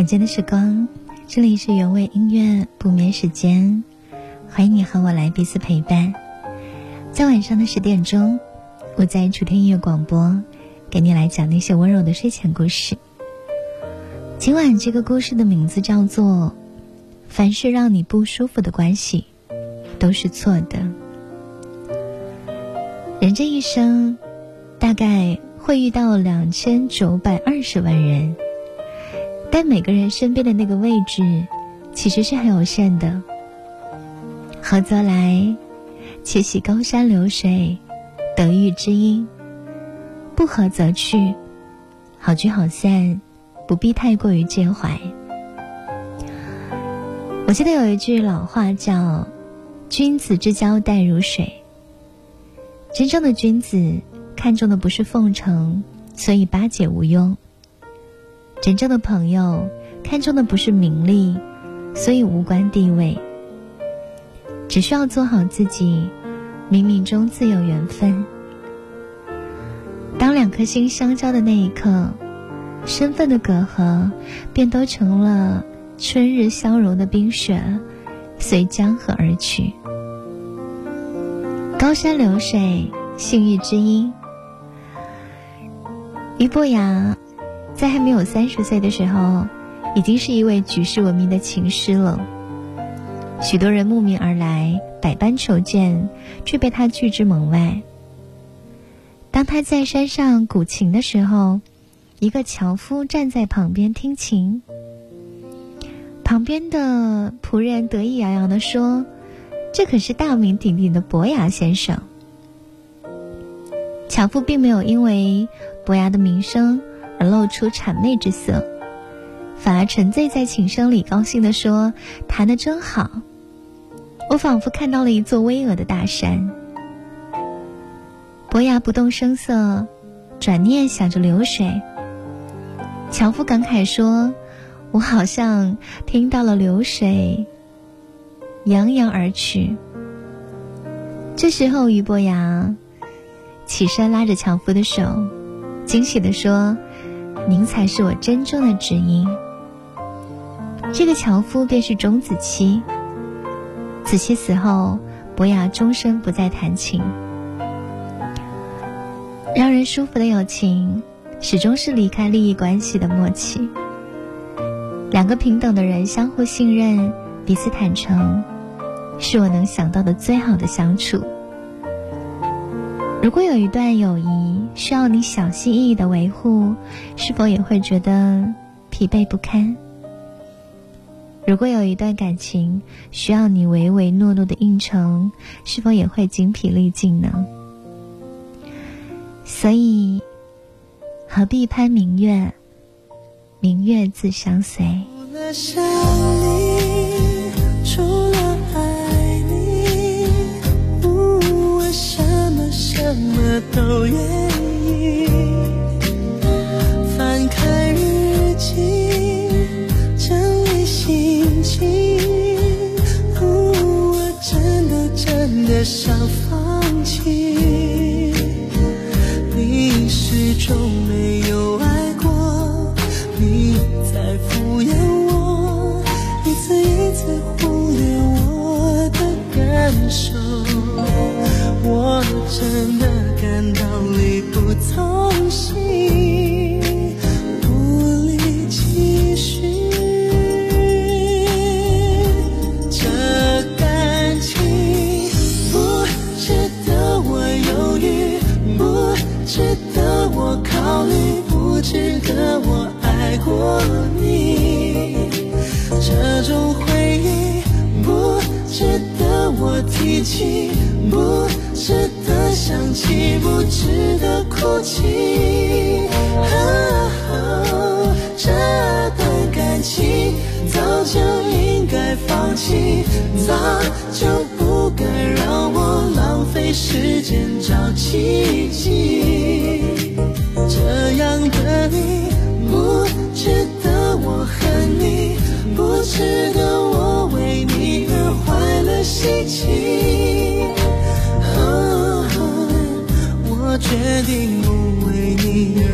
晚间的时光，这里是原味音乐不眠时间，欢迎你和我来彼此陪伴。在晚上的十点钟，我在楚天音乐广播给你来讲那些温柔的睡前故事。今晚这个故事的名字叫做《凡是让你不舒服的关系都是错的》。人这一生，大概会遇到两千九百二十万人。但每个人身边的那个位置，其实是很有限的。合则来，且喜高山流水，得遇知音；不合则去，好聚好散，不必太过于介怀。我记得有一句老话叫“君子之交淡如水”。真正的君子看重的不是奉承，所以巴结无用。真正的朋友看重的不是名利，所以无关地位。只需要做好自己，冥冥中自有缘分。当两颗心相交的那一刻，身份的隔阂便都成了春日消融的冰雪，随江河而去。高山流水，幸遇知音。俞伯牙。在还没有三十岁的时候，已经是一位举世闻名的琴师了。许多人慕名而来，百般求见，却被他拒之门外。当他在山上鼓琴的时候，一个樵夫站在旁边听琴。旁边的仆人得意洋洋地说：“这可是大名鼎鼎的伯牙先生。”樵夫并没有因为伯牙的名声。而露出谄媚之色，反而沉醉在琴声里，高兴地说：“弹得真好！我仿佛看到了一座巍峨的大山。”伯牙不动声色，转念想着流水。樵夫感慨说：“我好像听到了流水扬扬而去。”这时候，俞伯牙起身拉着樵夫的手，惊喜地说。您才是我真正的知音。这个樵夫便是钟子期。子期死后，伯牙终身不再弹琴。让人舒服的友情，始终是离开利益关系的默契。两个平等的人相互信任，彼此坦诚，是我能想到的最好的相处。如果有一段友谊需要你小心翼翼的维护，是否也会觉得疲惫不堪？如果有一段感情需要你唯唯诺诺的应承，是否也会精疲力尽呢？所以，何必攀明月？明月自相随。都愿意。翻开日记，整理心情。我真的真的想奇迹。这样的你，不值得我恨你，不值得我为你而坏了心情。我决定不为你而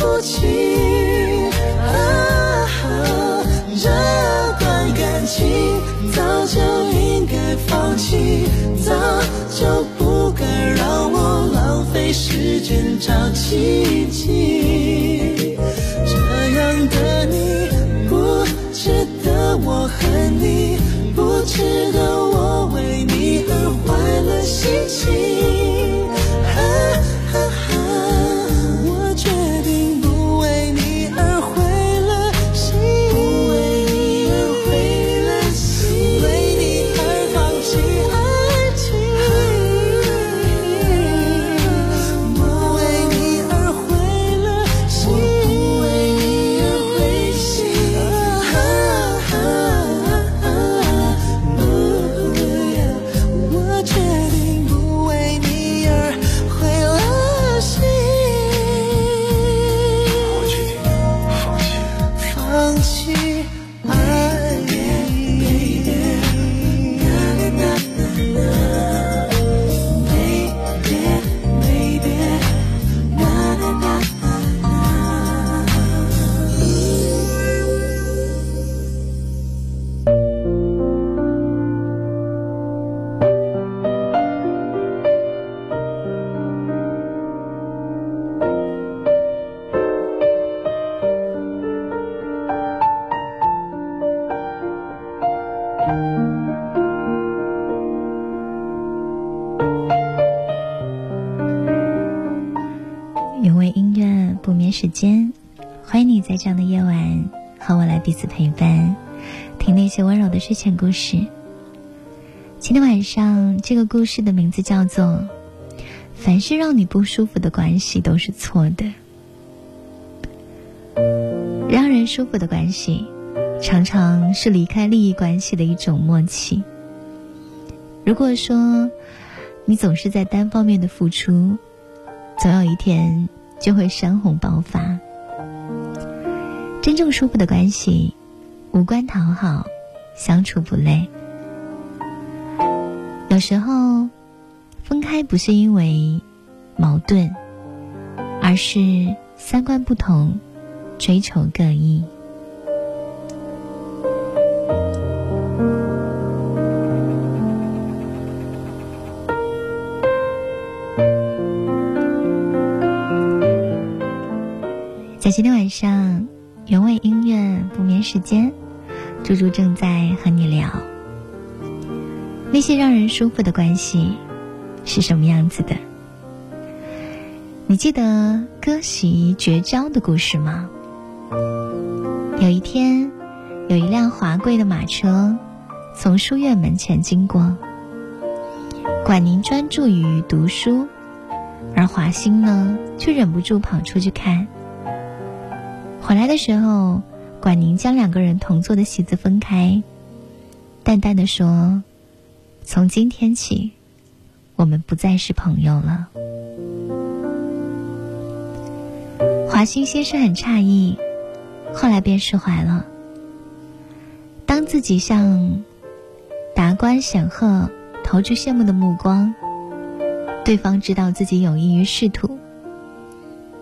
哭泣。啊，这段感情早就应该放弃，早就不该让我浪费时间找奇迹。这样的你，不值得我恨你，不值得我为你而坏了心情。在这样的夜晚和我来彼此陪伴，听那些温柔的睡前故事。今天晚上这个故事的名字叫做《凡是让你不舒服的关系都是错的》。让人舒服的关系，常常是离开利益关系的一种默契。如果说你总是在单方面的付出，总有一天就会山洪爆发。真正舒服的关系，无关讨好，相处不累。有时候分开不是因为矛盾，而是三观不同，追求各异。在今天晚上，时间，猪猪正在和你聊那些让人舒服的关系是什么样子的。你记得割席绝交的故事吗？有一天，有一辆华贵的马车从书院门前经过。管宁专注于读书，而华歆呢，却忍不住跑出去看。回来的时候，管宁将两个人同坐的席子分开，淡淡的说：“从今天起，我们不再是朋友了。”华歆先生很诧异，后来便释怀了。当自己向达官显赫。投去羡慕的目光，对方知道自己有意于仕途，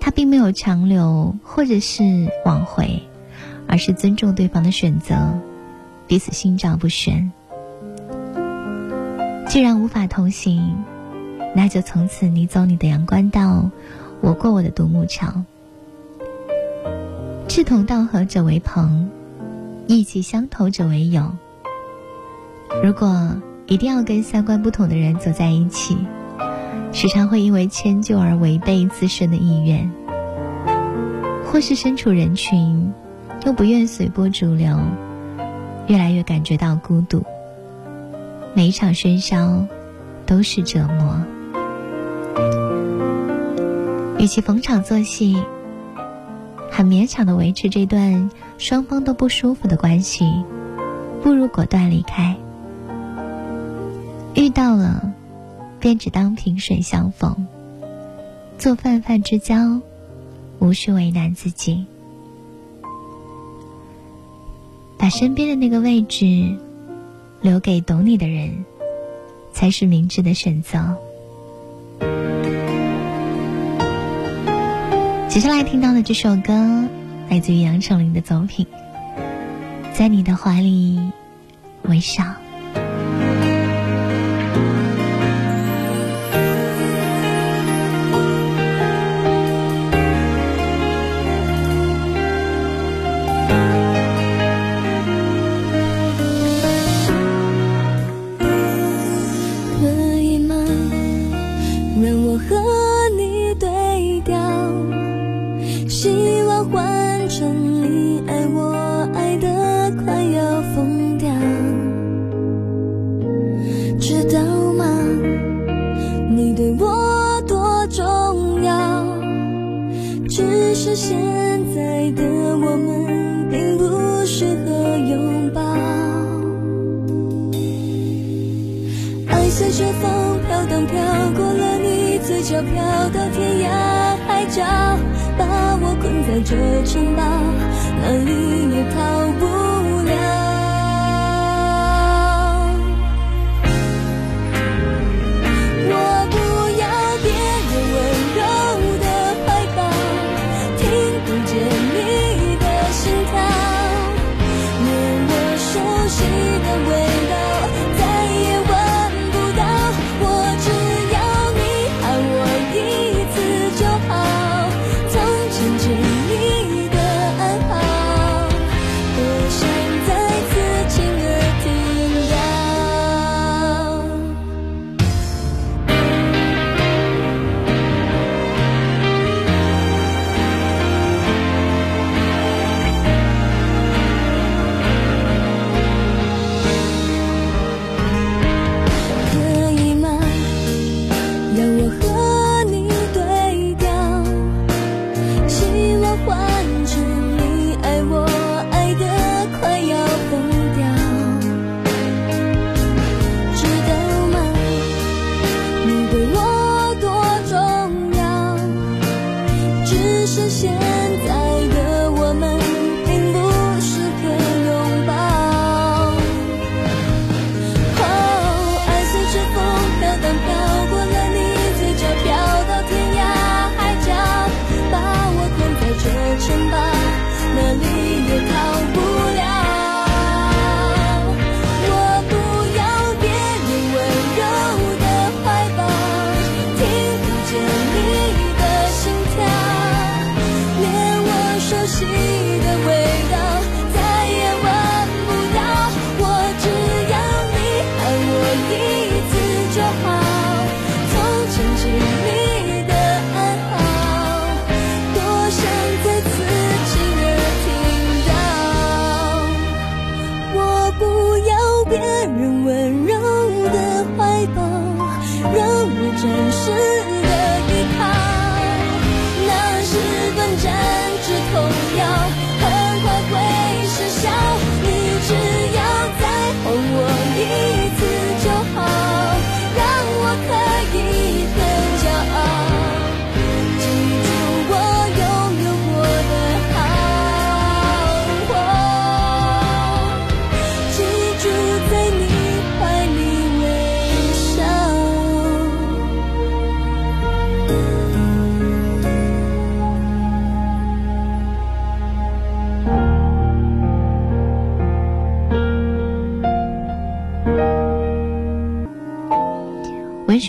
他并没有强留或者是挽回，而是尊重对方的选择，彼此心照不宣。既然无法同行，那就从此你走你的阳关道，我过我的独木桥。志同道合者为朋，意气相投者为友。如果。一定要跟三观不同的人走在一起，时常会因为迁就而违背自身的意愿，或是身处人群又不愿随波逐流，越来越感觉到孤独。每一场喧嚣都是折磨，与其逢场作戏，很勉强的维持这段双方都不舒服的关系，不如果断离开。遇到了，便只当萍水相逢，做泛泛之交，无需为难自己。把身边的那个位置留给懂你的人，才是明智的选择。接下来听到的这首歌，来自于杨丞琳的作品，《在你的怀里微笑》。只是现在的我们并不适合拥抱。爱随着风飘荡飘过了你嘴角飘到天涯海角把我困在这城堡哪里也逃不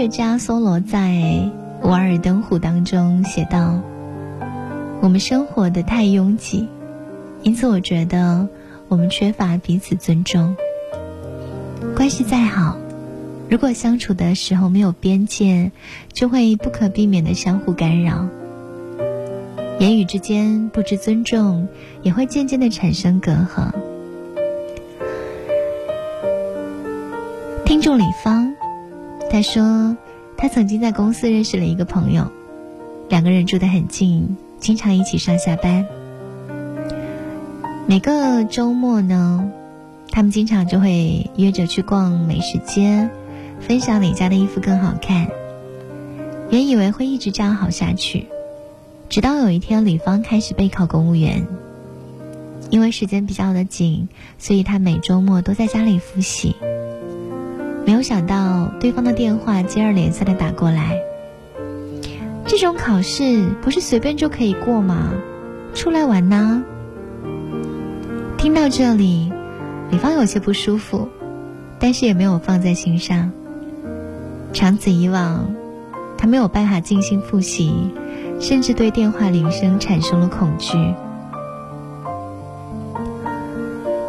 学家梭罗在《瓦尔登湖》当中写道：“我们生活的太拥挤，因此我觉得我们缺乏彼此尊重。关系再好，如果相处的时候没有边界，就会不可避免的相互干扰。言语之间不知尊重，也会渐渐的产生隔阂。”听众李芳。他说，他曾经在公司认识了一个朋友，两个人住得很近，经常一起上下班。每个周末呢，他们经常就会约着去逛美食街，分享哪家的衣服更好看。原以为会一直这样好下去，直到有一天李芳开始备考公务员，因为时间比较的紧，所以他每周末都在家里复习。没有想到对方的电话接二连三的打过来。这种考试不是随便就可以过吗？出来玩呢？听到这里，李芳有些不舒服，但是也没有放在心上。长此以往，他没有办法静心复习，甚至对电话铃声产生了恐惧。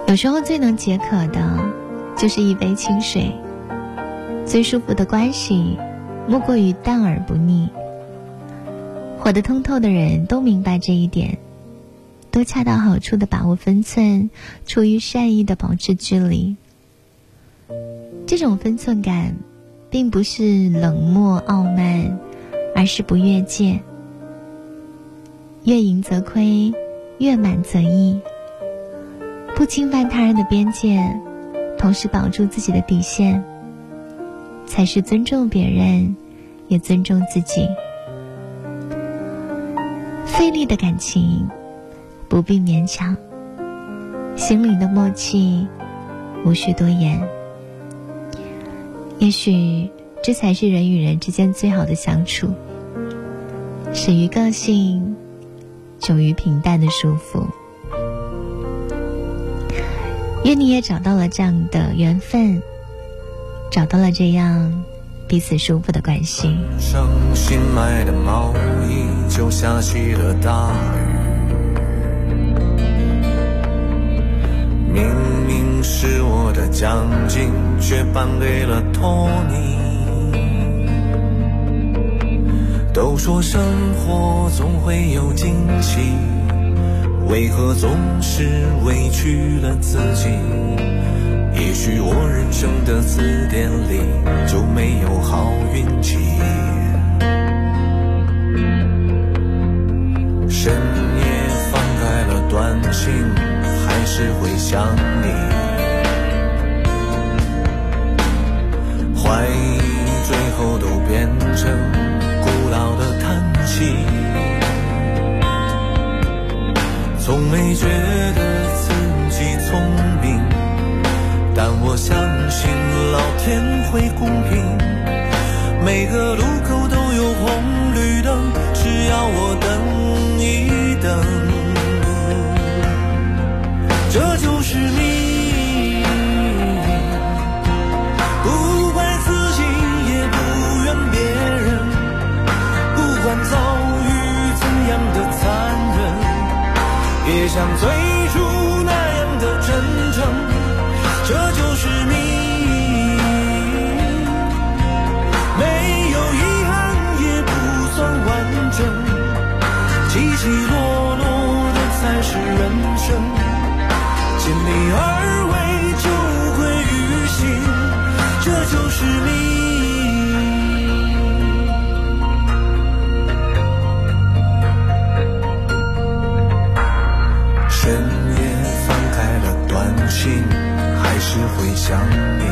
有时候最能解渴的，就是一杯清水。最舒服的关系，莫过于淡而不腻。活得通透的人都明白这一点，都恰到好处的把握分寸，出于善意的保持距离。这种分寸感，并不是冷漠傲慢，而是不越界。越盈则亏，越满则溢。不侵犯他人的边界，同时保住自己的底线。才是尊重别人，也尊重自己。费力的感情不必勉强，心灵的默契无需多言。也许这才是人与人之间最好的相处，始于个性，久于平淡的舒服。愿你也找到了这样的缘分。找到了这样彼此舒服的关系。上新买的毛衣就下起了大雨，明明是我的奖金，却颁给了托尼。都说生活总会有惊喜，为何总是委屈了自己？也许我人生的字典里就没有好运气。深夜翻开了短信，还是会想你。天会公平，每个路口都有红绿灯，只要我等一等，这就是命。不怪自己，也不怨别人，不管遭遇怎样的残忍，也像最。起为而为，就会于心，这就是命。深夜翻开了短信，还是会想你。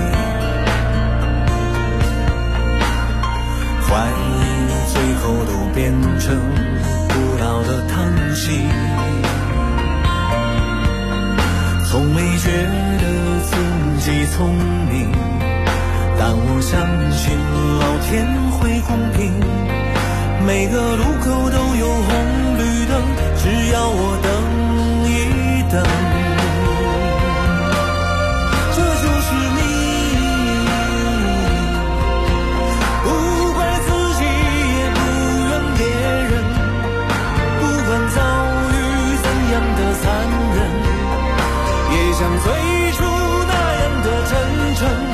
怀疑最后都变成古老的叹息。你聪明但我相信老天会公平。每个路口都有红绿灯只要我等一等。Washington.